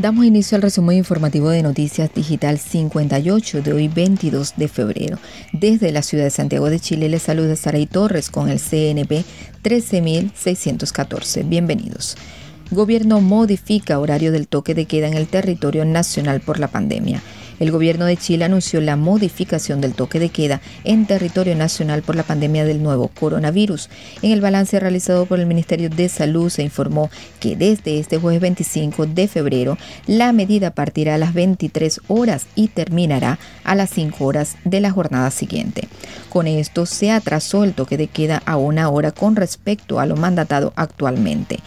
Damos inicio al resumen informativo de Noticias Digital 58 de hoy 22 de febrero. Desde la ciudad de Santiago de Chile les saluda Saray Torres con el CNP 13614. Bienvenidos. Gobierno modifica horario del toque de queda en el territorio nacional por la pandemia. El gobierno de Chile anunció la modificación del toque de queda en territorio nacional por la pandemia del nuevo coronavirus. En el balance realizado por el Ministerio de Salud se informó que desde este jueves 25 de febrero la medida partirá a las 23 horas y terminará a las 5 horas de la jornada siguiente. Con esto se atrasó el toque de queda a una hora con respecto a lo mandatado actualmente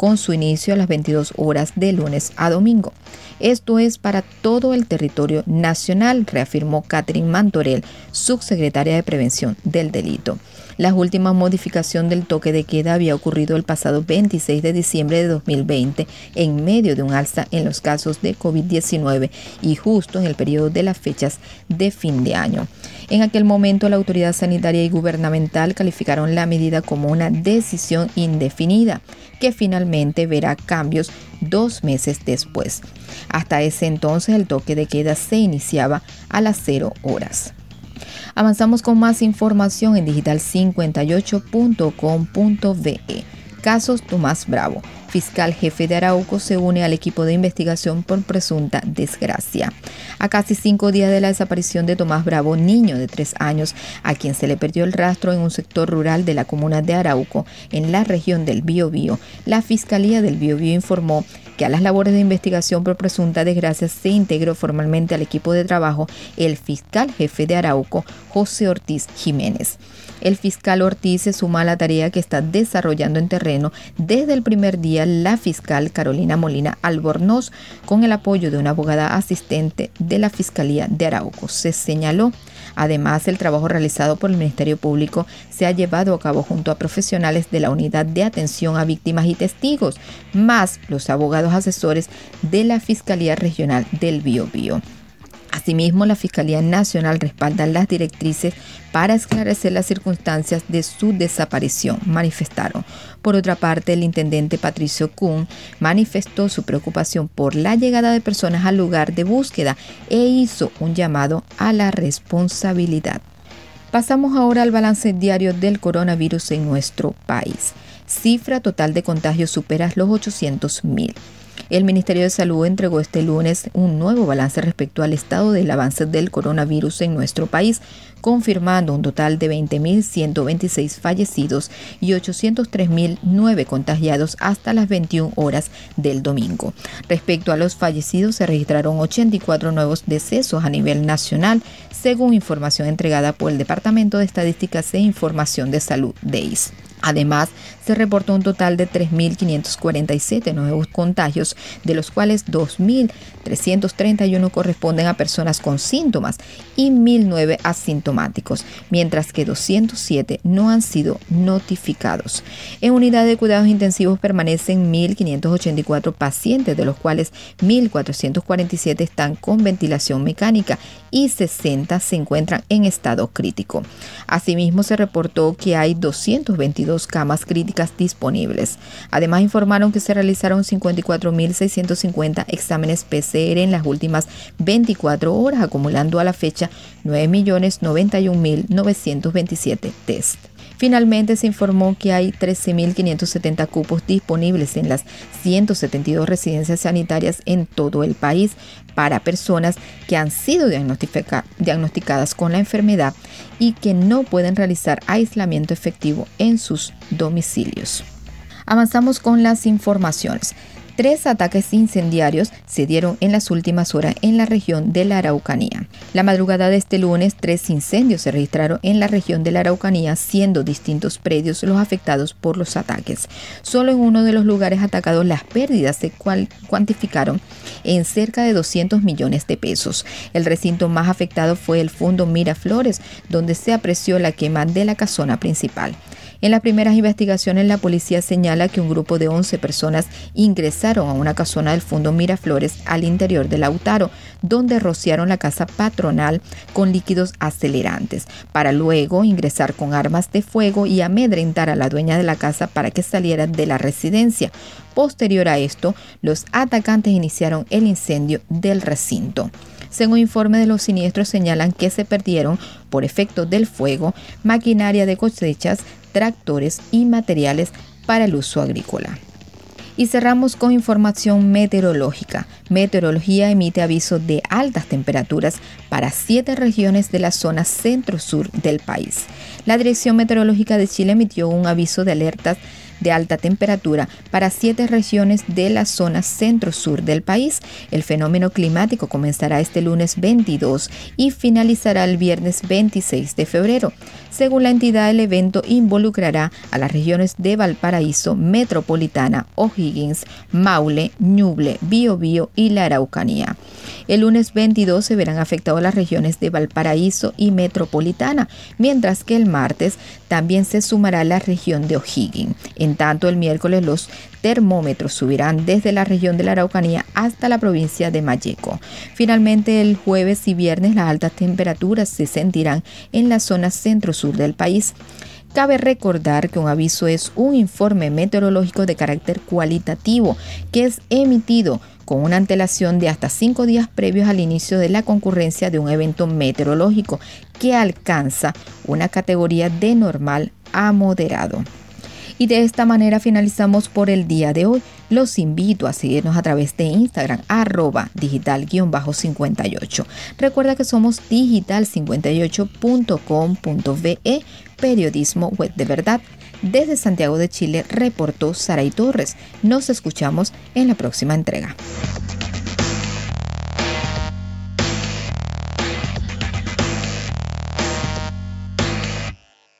con su inicio a las 22 horas de lunes a domingo. Esto es para todo el territorio nacional, reafirmó Catherine Mantorel, subsecretaria de Prevención del Delito. La última modificación del toque de queda había ocurrido el pasado 26 de diciembre de 2020 en medio de un alza en los casos de COVID-19 y justo en el periodo de las fechas de fin de año. En aquel momento la autoridad sanitaria y gubernamental calificaron la medida como una decisión indefinida que finalmente verá cambios dos meses después. Hasta ese entonces el toque de queda se iniciaba a las 0 horas. Avanzamos con más información en digital58.com.ve. Casos Tomás Bravo fiscal jefe de Arauco se une al equipo de investigación por presunta desgracia. A casi cinco días de la desaparición de Tomás Bravo, niño de tres años, a quien se le perdió el rastro en un sector rural de la comuna de Arauco, en la región del Biobío, la Fiscalía del Biobío informó a las labores de investigación por presunta desgracia se integró formalmente al equipo de trabajo el fiscal jefe de Arauco, José Ortiz Jiménez. El fiscal Ortiz se suma a la tarea que está desarrollando en terreno desde el primer día la fiscal Carolina Molina Albornoz con el apoyo de una abogada asistente de la Fiscalía de Arauco. Se señaló Además, el trabajo realizado por el Ministerio Público se ha llevado a cabo junto a profesionales de la Unidad de Atención a Víctimas y Testigos, más los abogados asesores de la Fiscalía Regional del Biobío. Asimismo, la Fiscalía Nacional respalda las directrices para esclarecer las circunstancias de su desaparición, manifestaron. Por otra parte, el intendente Patricio Kuhn manifestó su preocupación por la llegada de personas al lugar de búsqueda e hizo un llamado a la responsabilidad. Pasamos ahora al balance diario del coronavirus en nuestro país. Cifra total de contagios supera los 800 mil. El Ministerio de Salud entregó este lunes un nuevo balance respecto al estado del avance del coronavirus en nuestro país, confirmando un total de 20.126 fallecidos y 803.009 contagiados hasta las 21 horas del domingo. Respecto a los fallecidos, se registraron 84 nuevos decesos a nivel nacional, según información entregada por el Departamento de Estadísticas e Información de Salud, DEIS. Además, se reportó un total de 3.547 nuevos contagios, de los cuales 2.331 corresponden a personas con síntomas y 1.009 asintomáticos, mientras que 207 no han sido notificados. En unidad de cuidados intensivos permanecen 1.584 pacientes, de los cuales 1.447 están con ventilación mecánica y 60 se encuentran en estado crítico. Asimismo, se reportó que hay 222 camas críticas disponibles. Además, informaron que se realizaron 54.650 exámenes PCR en las últimas 24 horas, acumulando a la fecha 9.091.927 test. Finalmente se informó que hay 13.570 cupos disponibles en las 172 residencias sanitarias en todo el país para personas que han sido diagnosticadas con la enfermedad y que no pueden realizar aislamiento efectivo en sus domicilios. Avanzamos con las informaciones. Tres ataques incendiarios se dieron en las últimas horas en la región de la Araucanía. La madrugada de este lunes, tres incendios se registraron en la región de la Araucanía, siendo distintos predios los afectados por los ataques. Solo en uno de los lugares atacados las pérdidas se cuantificaron en cerca de 200 millones de pesos. El recinto más afectado fue el fondo Miraflores, donde se apreció la quema de la casona principal. En las primeras investigaciones, la policía señala que un grupo de 11 personas ingresaron a una casona del Fondo Miraflores al interior de Lautaro, donde rociaron la casa patronal con líquidos acelerantes, para luego ingresar con armas de fuego y amedrentar a la dueña de la casa para que saliera de la residencia. Posterior a esto, los atacantes iniciaron el incendio del recinto. Según informe de los siniestros señalan que se perdieron, por efecto del fuego, maquinaria de cosechas, tractores y materiales para el uso agrícola. Y cerramos con información meteorológica. Meteorología emite aviso de altas temperaturas para siete regiones de la zona centro-sur del país. La Dirección Meteorológica de Chile emitió un aviso de alertas de alta temperatura para siete regiones de la zona centro-sur del país. El fenómeno climático comenzará este lunes 22 y finalizará el viernes 26 de febrero. Según la entidad, el evento involucrará a las regiones de Valparaíso, Metropolitana, O'Higgins, Maule, Ñuble, Biobío y la Araucanía. El lunes 22 se verán afectadas las regiones de Valparaíso y Metropolitana, mientras que el martes también se sumará la región de O'Higgins. En tanto, el miércoles los termómetros subirán desde la región de la Araucanía hasta la provincia de Mayeco. Finalmente, el jueves y viernes las altas temperaturas se sentirán en la zona centro-sur del país. Cabe recordar que un aviso es un informe meteorológico de carácter cualitativo que es emitido con una antelación de hasta cinco días previos al inicio de la concurrencia de un evento meteorológico que alcanza una categoría de normal a moderado. Y de esta manera finalizamos por el día de hoy. Los invito a seguirnos a través de Instagram, arroba digital-58. Recuerda que somos digital58.com.ve, periodismo web de verdad. Desde Santiago de Chile reportó Saray Torres. Nos escuchamos en la próxima entrega.